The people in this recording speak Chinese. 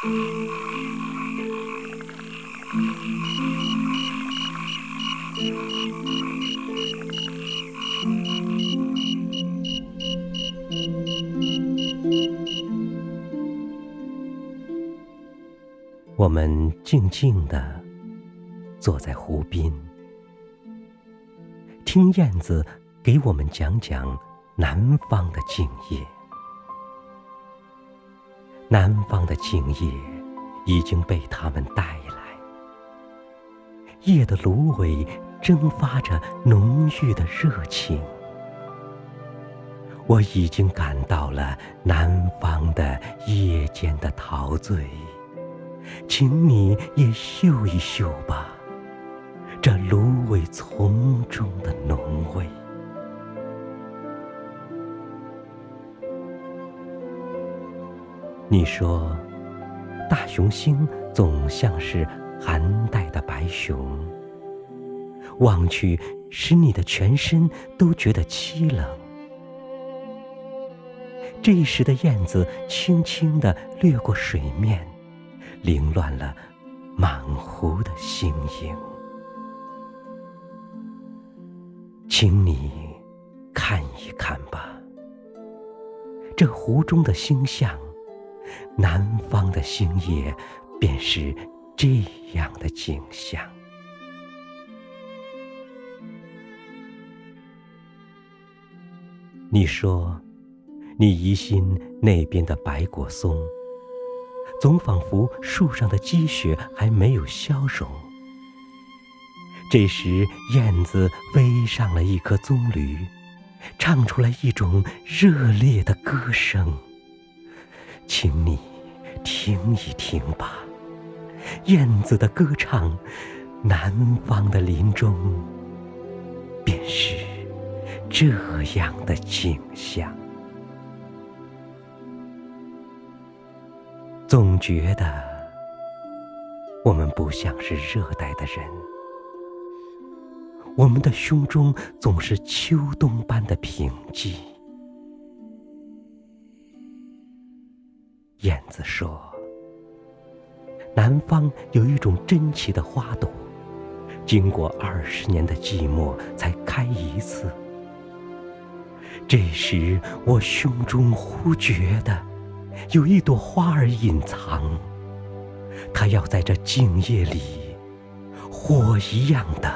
我们静静地坐在湖边，听燕子给我们讲讲南方的静夜。南方的静夜已经被他们带来，夜的芦苇蒸发着浓郁的热情。我已经感到了南方的夜间的陶醉。请你也嗅一嗅吧，这芦苇丛中的浓味。你说，大熊星总像是寒带的白熊，望去使你的全身都觉得凄冷。这时的燕子轻轻地掠过水面。凌乱了满湖的星影，请你看一看吧。这湖中的星象，南方的星夜，便是这样的景象。你说，你疑心那边的白果松。总仿佛树上的积雪还没有消融。这时，燕子飞上了一棵棕榈，唱出来一种热烈的歌声。请你听一听吧，燕子的歌唱，南方的林中便是这样的景象。总觉得我们不像是热带的人，我们的胸中总是秋冬般的平静。燕子说：“南方有一种珍奇的花朵，经过二十年的寂寞才开一次。”这时，我胸中忽觉得。有一朵花儿隐藏，它要在这静夜里，火一样的